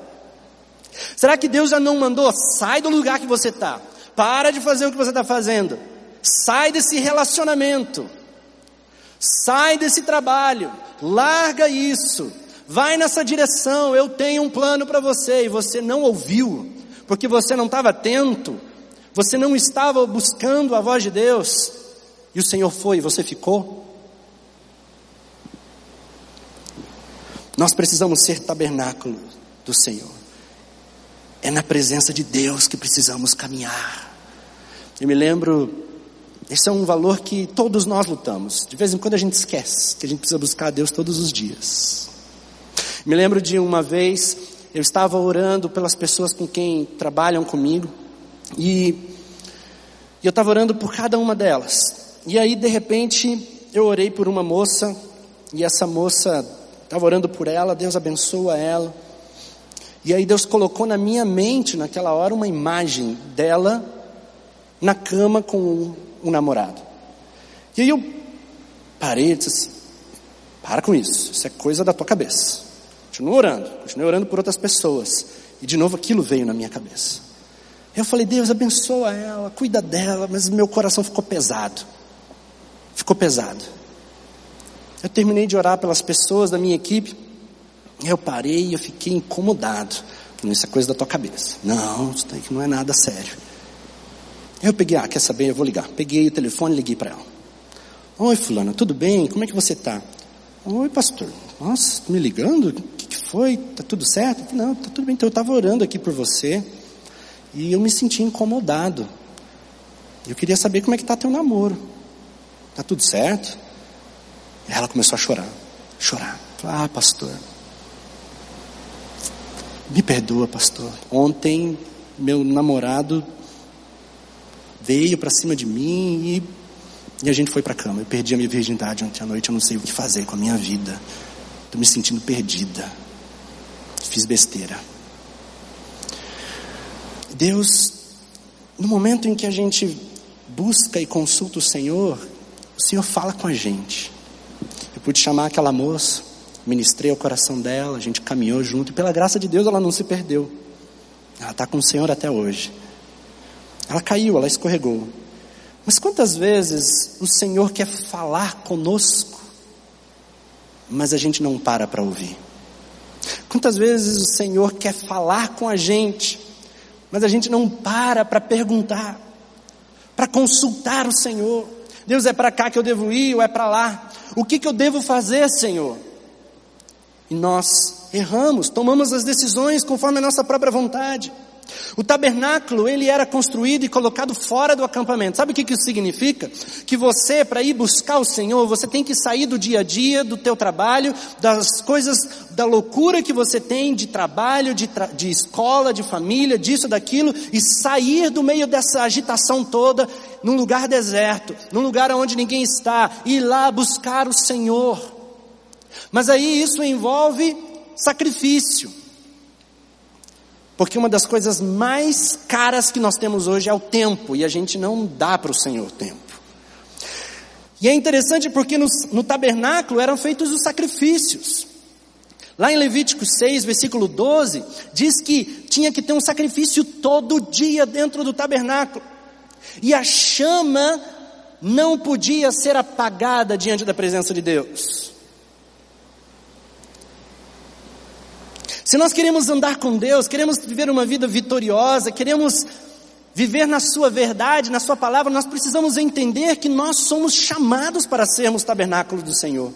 Será que Deus já não mandou? Sai do lugar que você está. Para de fazer o que você está fazendo. Sai desse relacionamento. Sai desse trabalho. Larga isso. Vai nessa direção. Eu tenho um plano para você. E você não ouviu. Porque você não estava atento. Você não estava buscando a voz de Deus. E o Senhor foi e você ficou. Nós precisamos ser tabernáculo do Senhor. É na presença de Deus que precisamos caminhar. Eu me lembro, esse é um valor que todos nós lutamos. De vez em quando a gente esquece que a gente precisa buscar a Deus todos os dias. Me lembro de uma vez, eu estava orando pelas pessoas com quem trabalham comigo, e, e eu estava orando por cada uma delas. E aí, de repente, eu orei por uma moça, e essa moça, estava orando por ela, Deus abençoa ela. E aí Deus colocou na minha mente, naquela hora, uma imagem dela na cama com um, um namorado. E aí eu parei e disse assim: para com isso, isso é coisa da tua cabeça. Continuo orando, continuei orando por outras pessoas. E de novo aquilo veio na minha cabeça. Eu falei, Deus abençoa ela, cuida dela, mas meu coração ficou pesado. Ficou pesado. Eu terminei de orar pelas pessoas da minha equipe. Eu parei e eu fiquei incomodado. Isso é coisa da tua cabeça. Não, isso que não é nada sério. Eu peguei, ah, quer saber? Eu vou ligar. Peguei o telefone e liguei para ela. Oi, fulana, tudo bem? Como é que você está? Oi, pastor. Nossa, me ligando? Foi? Tá tudo certo? Não, tá tudo bem. Então eu estava orando aqui por você e eu me senti incomodado. Eu queria saber como é que está teu namoro. Tá tudo certo? E ela começou a chorar, chorar. Ah, pastor, me perdoa, pastor. Ontem meu namorado veio para cima de mim e, e a gente foi para a cama. Eu perdi a minha virgindade ontem à noite, eu não sei o que fazer com a minha vida. Estou me sentindo perdida. Fiz besteira. Deus, no momento em que a gente busca e consulta o Senhor, o Senhor fala com a gente. Eu pude chamar aquela moça, ministrei o coração dela, a gente caminhou junto, e pela graça de Deus ela não se perdeu. Ela está com o Senhor até hoje. Ela caiu, ela escorregou. Mas quantas vezes o Senhor quer falar conosco, mas a gente não para para ouvir? Quantas vezes o Senhor quer falar com a gente, mas a gente não para para perguntar, para consultar o Senhor? Deus é para cá que eu devo ir ou é para lá? O que, que eu devo fazer, Senhor? E nós erramos, tomamos as decisões conforme a nossa própria vontade. O tabernáculo, ele era construído e colocado fora do acampamento. Sabe o que isso significa? Que você, para ir buscar o Senhor, você tem que sair do dia a dia, do teu trabalho, das coisas, da loucura que você tem de trabalho, de, tra de escola, de família, disso, daquilo, e sair do meio dessa agitação toda, num lugar deserto, num lugar onde ninguém está, e ir lá buscar o Senhor. Mas aí isso envolve sacrifício. Porque uma das coisas mais caras que nós temos hoje é o tempo, e a gente não dá para o Senhor tempo. E é interessante porque no, no tabernáculo eram feitos os sacrifícios. Lá em Levítico 6, versículo 12, diz que tinha que ter um sacrifício todo dia dentro do tabernáculo. E a chama não podia ser apagada diante da presença de Deus. Se nós queremos andar com Deus, queremos viver uma vida vitoriosa, queremos viver na Sua verdade, na Sua palavra, nós precisamos entender que nós somos chamados para sermos tabernáculos do Senhor.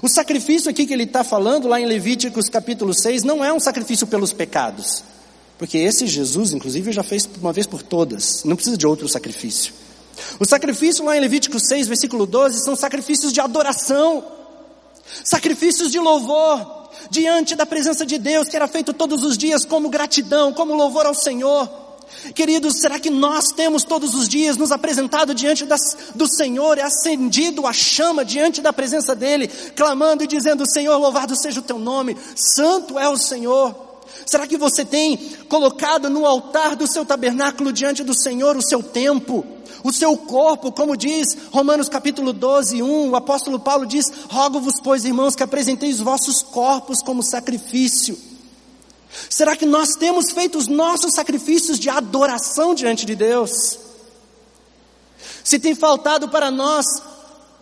O sacrifício aqui que ele está falando, lá em Levíticos capítulo 6, não é um sacrifício pelos pecados. Porque esse Jesus, inclusive, já fez uma vez por todas, não precisa de outro sacrifício. O sacrifício lá em Levítico 6, versículo 12, são sacrifícios de adoração, sacrifícios de louvor, diante da presença de Deus, que era feito todos os dias como gratidão, como louvor ao Senhor. Queridos, será que nós temos todos os dias nos apresentado diante das, do Senhor e acendido a chama diante da presença dEle, clamando e dizendo: Senhor, louvado seja o teu nome, santo é o Senhor. Será que você tem colocado no altar do seu tabernáculo diante do Senhor o seu tempo, o seu corpo, como diz Romanos capítulo 12, 1, o apóstolo Paulo diz: Rogo-vos, pois, irmãos, que apresenteis os vossos corpos como sacrifício. Será que nós temos feito os nossos sacrifícios de adoração diante de Deus? Se tem faltado para nós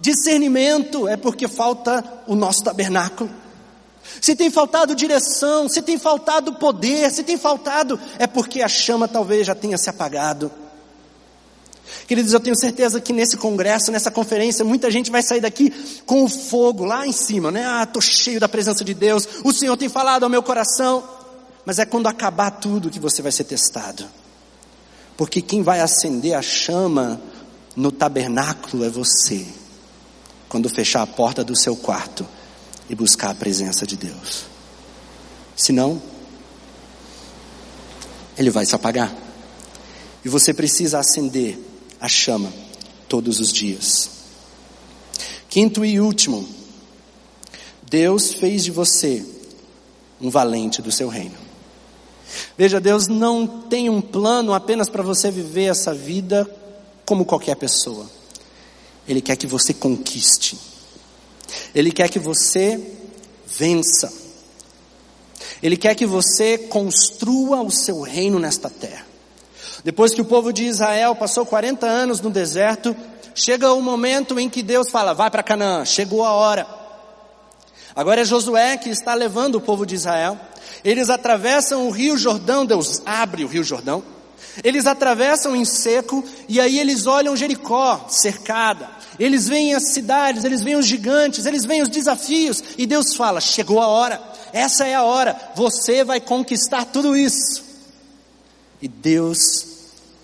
discernimento, é porque falta o nosso tabernáculo. Se tem faltado direção, se tem faltado poder, se tem faltado, é porque a chama talvez já tenha se apagado. Queridos, eu tenho certeza que nesse congresso, nessa conferência, muita gente vai sair daqui com o fogo lá em cima, né? Ah, estou cheio da presença de Deus, o Senhor tem falado ao meu coração. Mas é quando acabar tudo que você vai ser testado. Porque quem vai acender a chama no tabernáculo é você. Quando fechar a porta do seu quarto e buscar a presença de Deus. Senão, ele vai se apagar. E você precisa acender a chama todos os dias. Quinto e último, Deus fez de você um valente do seu reino. Veja, Deus não tem um plano apenas para você viver essa vida como qualquer pessoa. Ele quer que você conquiste. Ele quer que você vença. Ele quer que você construa o seu reino nesta terra. Depois que o povo de Israel passou 40 anos no deserto, chega o momento em que Deus fala: vai para Canaã, chegou a hora. Agora é Josué que está levando o povo de Israel. Eles atravessam o rio Jordão, Deus abre o rio Jordão. Eles atravessam em seco e aí eles olham Jericó cercada. Eles veem as cidades, eles veem os gigantes, eles veem os desafios e Deus fala: chegou a hora, essa é a hora, você vai conquistar tudo isso. E Deus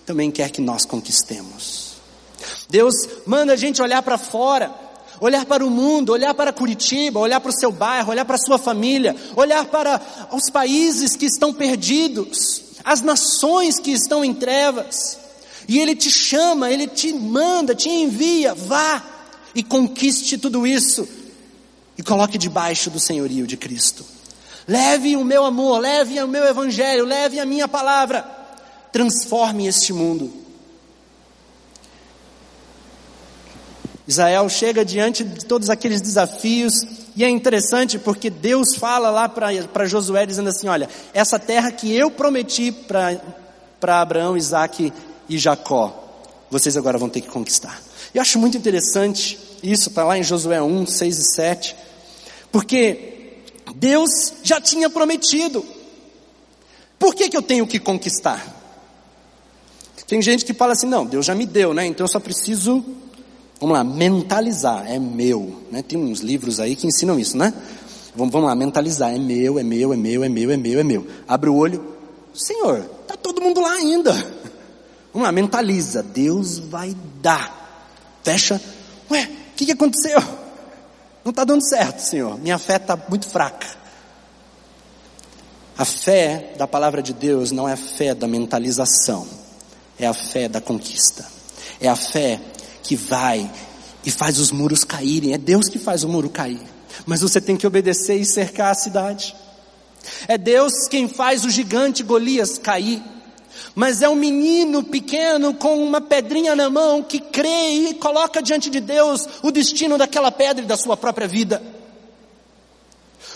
também quer que nós conquistemos. Deus manda a gente olhar para fora, olhar para o mundo, olhar para Curitiba, olhar para o seu bairro, olhar para a sua família, olhar para os países que estão perdidos, as nações que estão em trevas. E Ele te chama, Ele te manda, te envia, vá e conquiste tudo isso e coloque debaixo do senhorio de Cristo. Leve o meu amor, leve o meu evangelho, leve a minha palavra, transforme este mundo. Israel chega diante de todos aqueles desafios, e é interessante porque Deus fala lá para Josué, dizendo assim: Olha, essa terra que eu prometi para Abraão, Isaac e Jacó, vocês agora vão ter que conquistar. Eu acho muito interessante isso, está lá em Josué 1, 6 e 7, porque Deus já tinha prometido. Por que, que eu tenho que conquistar? Tem gente que fala assim: não, Deus já me deu, né? Então eu só preciso Vamos lá, mentalizar, é meu. Né? Tem uns livros aí que ensinam isso, né? Vamos, vamos lá, mentalizar, é meu, é meu, é meu, é meu, é meu, é meu. Abre o olho, Senhor, tá todo mundo lá ainda. Vamos lá, mentaliza, Deus vai dar. Fecha, ué, o que, que aconteceu? Não está dando certo, Senhor. Minha fé está muito fraca. A fé da palavra de Deus não é a fé da mentalização, é a fé da conquista. É a fé que vai e faz os muros caírem. É Deus que faz o muro cair. Mas você tem que obedecer e cercar a cidade. É Deus quem faz o gigante Golias cair. Mas é um menino pequeno com uma pedrinha na mão que crê e coloca diante de Deus o destino daquela pedra e da sua própria vida.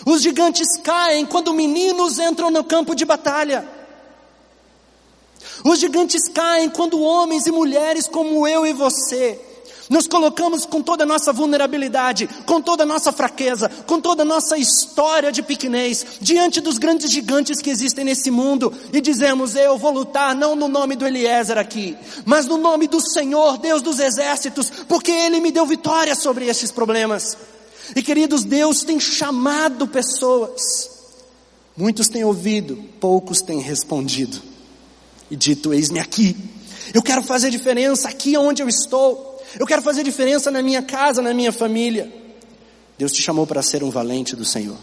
Os gigantes caem quando meninos entram no campo de batalha. Os gigantes caem quando homens e mulheres como eu e você. Nos colocamos com toda a nossa vulnerabilidade, com toda a nossa fraqueza, com toda a nossa história de pequenez, diante dos grandes gigantes que existem nesse mundo e dizemos: Eu vou lutar não no nome do Eliezer aqui, mas no nome do Senhor, Deus dos exércitos, porque Ele me deu vitória sobre esses problemas. E queridos, Deus tem chamado pessoas, muitos têm ouvido, poucos têm respondido e dito: Eis-me aqui, eu quero fazer diferença aqui onde eu estou. Eu quero fazer diferença na minha casa, na minha família. Deus te chamou para ser um valente do Senhor.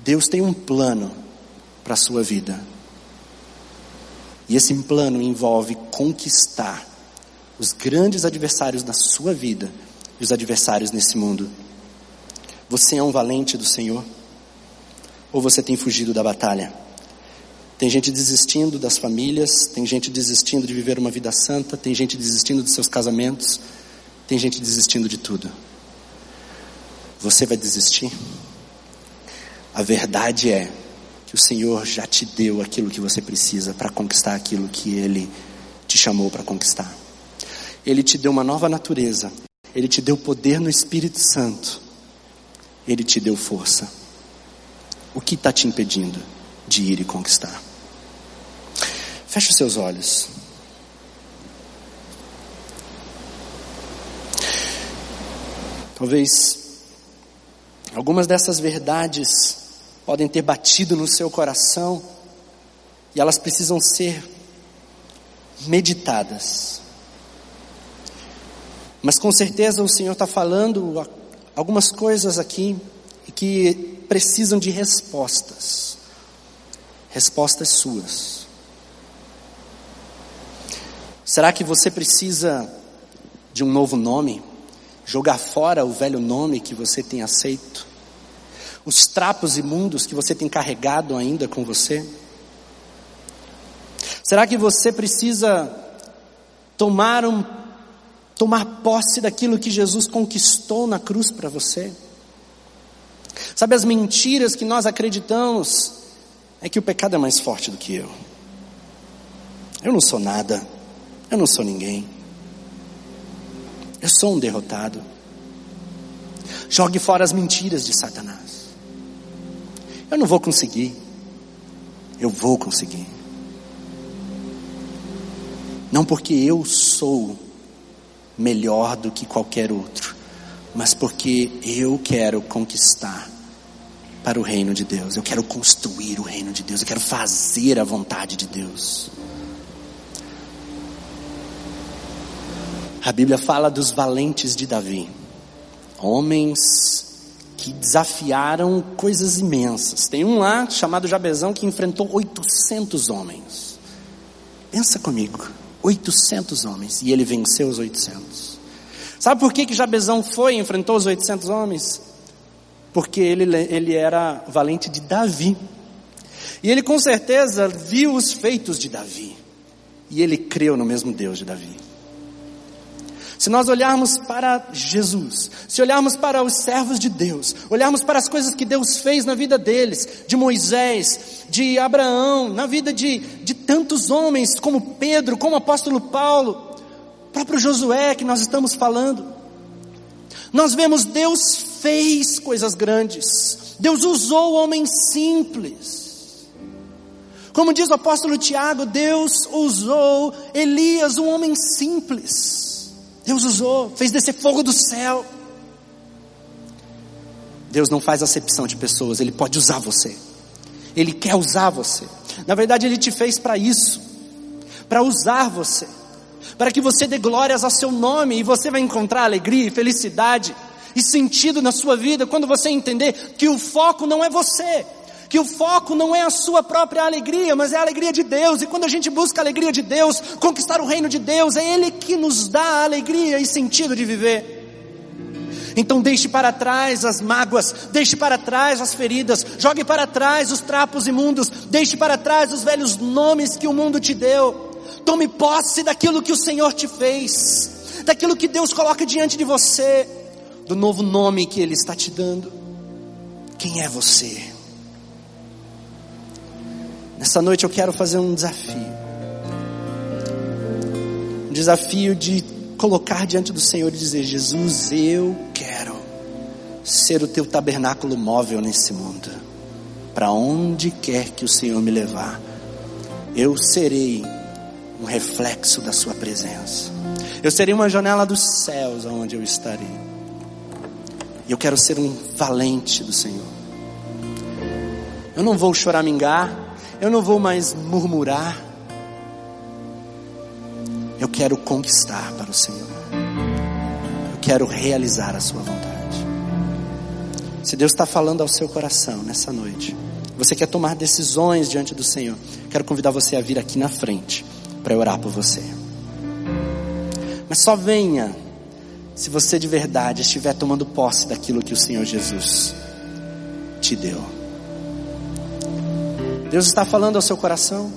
Deus tem um plano para a sua vida. E esse plano envolve conquistar os grandes adversários da sua vida e os adversários nesse mundo. Você é um valente do Senhor? Ou você tem fugido da batalha? Tem gente desistindo das famílias, tem gente desistindo de viver uma vida santa, tem gente desistindo dos seus casamentos, tem gente desistindo de tudo. Você vai desistir? A verdade é que o Senhor já te deu aquilo que você precisa para conquistar aquilo que Ele te chamou para conquistar. Ele te deu uma nova natureza, Ele te deu poder no Espírito Santo, Ele te deu força. O que está te impedindo de ir e conquistar? Feche seus olhos. Talvez algumas dessas verdades podem ter batido no seu coração e elas precisam ser meditadas. Mas com certeza o Senhor está falando algumas coisas aqui que precisam de respostas, respostas suas. Será que você precisa de um novo nome? Jogar fora o velho nome que você tem aceito? Os trapos imundos que você tem carregado ainda com você? Será que você precisa tomar um tomar posse daquilo que Jesus conquistou na cruz para você? Sabe as mentiras que nós acreditamos é que o pecado é mais forte do que eu. Eu não sou nada. Eu não sou ninguém. Eu sou um derrotado. Jogue fora as mentiras de Satanás. Eu não vou conseguir. Eu vou conseguir. Não porque eu sou melhor do que qualquer outro, mas porque eu quero conquistar para o reino de Deus. Eu quero construir o reino de Deus. Eu quero fazer a vontade de Deus. A Bíblia fala dos valentes de Davi, homens que desafiaram coisas imensas. Tem um lá chamado Jabezão que enfrentou 800 homens. Pensa comigo, 800 homens e ele venceu os 800. Sabe por que que Jabezão foi e enfrentou os 800 homens? Porque ele, ele era valente de Davi. E ele com certeza viu os feitos de Davi. E ele creu no mesmo Deus de Davi. Se nós olharmos para Jesus, se olharmos para os servos de Deus, olharmos para as coisas que Deus fez na vida deles, de Moisés, de Abraão, na vida de, de tantos homens, como Pedro, como apóstolo Paulo, próprio Josué que nós estamos falando, nós vemos Deus fez coisas grandes, Deus usou homens simples. Como diz o apóstolo Tiago, Deus usou Elias, um homem simples. Deus usou, fez descer fogo do céu. Deus não faz acepção de pessoas, Ele pode usar você. Ele quer usar você. Na verdade, Ele te fez para isso, para usar você, para que você dê glórias ao seu nome e você vai encontrar alegria e felicidade e sentido na sua vida quando você entender que o foco não é você, que o foco não é a sua própria alegria, mas é a alegria de Deus. E quando a gente busca a alegria de Deus, conquistar o reino de Deus, é Ele que nos dá alegria e sentido de viver. Então deixe para trás as mágoas, deixe para trás as feridas, jogue para trás os trapos imundos, deixe para trás os velhos nomes que o mundo te deu. Tome posse daquilo que o Senhor te fez, daquilo que Deus coloca diante de você, do novo nome que Ele está te dando. Quem é você? Nessa noite eu quero fazer um desafio. Um desafio de colocar diante do Senhor e dizer: Jesus, eu quero ser o teu tabernáculo móvel nesse mundo. Para onde quer que o Senhor me levar, eu serei um reflexo da Sua presença. Eu serei uma janela dos céus aonde eu estarei. E eu quero ser um valente do Senhor. Eu não vou choramingar, eu não vou mais murmurar. Eu quero conquistar para o Senhor. Eu quero realizar a Sua vontade. Se Deus está falando ao seu coração nessa noite, você quer tomar decisões diante do Senhor, quero convidar você a vir aqui na frente para orar por você. Mas só venha se você de verdade estiver tomando posse daquilo que o Senhor Jesus te deu. Deus está falando ao seu coração.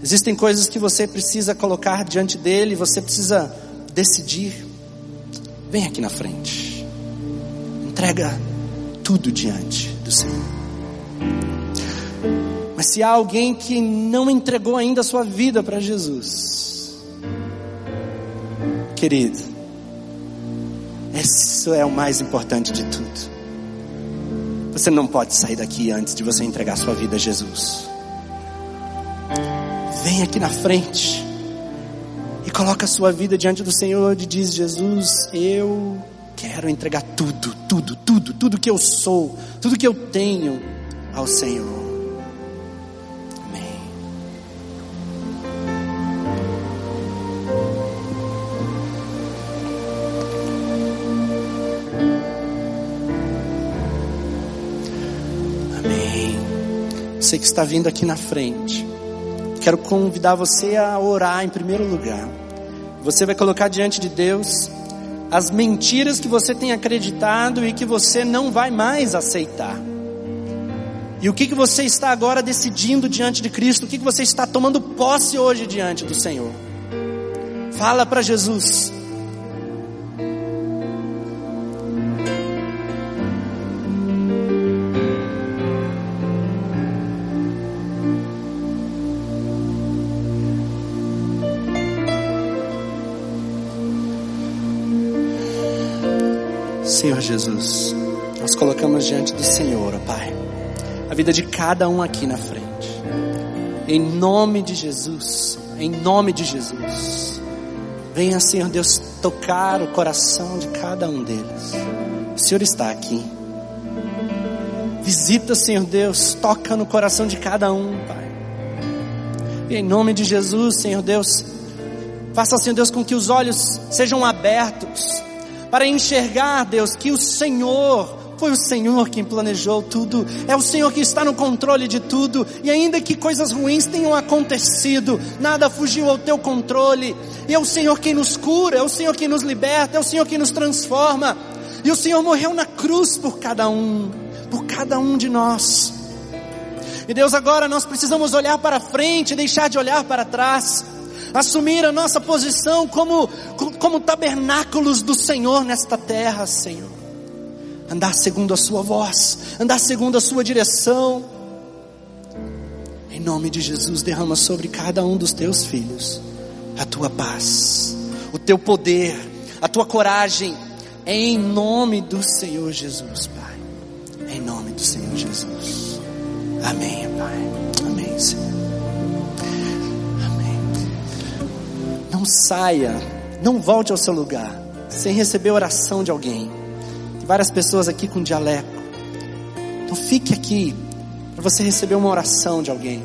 Existem coisas que você precisa colocar diante dele, você precisa decidir. Vem aqui na frente. Entrega tudo diante do Senhor. Mas se há alguém que não entregou ainda a sua vida para Jesus, querido, isso é o mais importante de tudo. Você não pode sair daqui antes de você entregar sua vida a Jesus. Vem aqui na frente e coloca a sua vida diante do Senhor e diz: Jesus, eu Quero entregar tudo, tudo, tudo, tudo que eu sou, tudo que eu tenho ao Senhor. Você que está vindo aqui na frente, quero convidar você a orar em primeiro lugar. Você vai colocar diante de Deus as mentiras que você tem acreditado e que você não vai mais aceitar. E o que, que você está agora decidindo diante de Cristo? O que, que você está tomando posse hoje diante do Senhor? Fala para Jesus. Jesus, nós colocamos diante do Senhor, ó Pai, a vida de cada um aqui na frente. Em nome de Jesus, em nome de Jesus. Venha, Senhor Deus, tocar o coração de cada um deles. O Senhor está aqui. Visita, Senhor Deus, toca no coração de cada um, Pai. E em nome de Jesus, Senhor Deus, faça, Senhor Deus, com que os olhos sejam abertos para enxergar, Deus, que o Senhor foi o Senhor quem planejou tudo, é o Senhor que está no controle de tudo, e ainda que coisas ruins tenham acontecido, nada fugiu ao teu controle, e é o Senhor quem nos cura, é o Senhor quem nos liberta, é o Senhor quem nos transforma, e o Senhor morreu na cruz por cada um, por cada um de nós. E Deus, agora nós precisamos olhar para frente, deixar de olhar para trás assumir a nossa posição como, como tabernáculos do Senhor nesta terra, Senhor. Andar segundo a Sua voz, andar segundo a Sua direção. Em nome de Jesus, derrama sobre cada um dos teus filhos a tua paz, o teu poder, a tua coragem, em nome do Senhor Jesus, Pai. Em nome do Senhor Jesus. Amém, Pai. Amém, Senhor. Não saia, não volte ao seu lugar sem receber oração de alguém. Tem várias pessoas aqui com dialeco. Então fique aqui para você receber uma oração de alguém.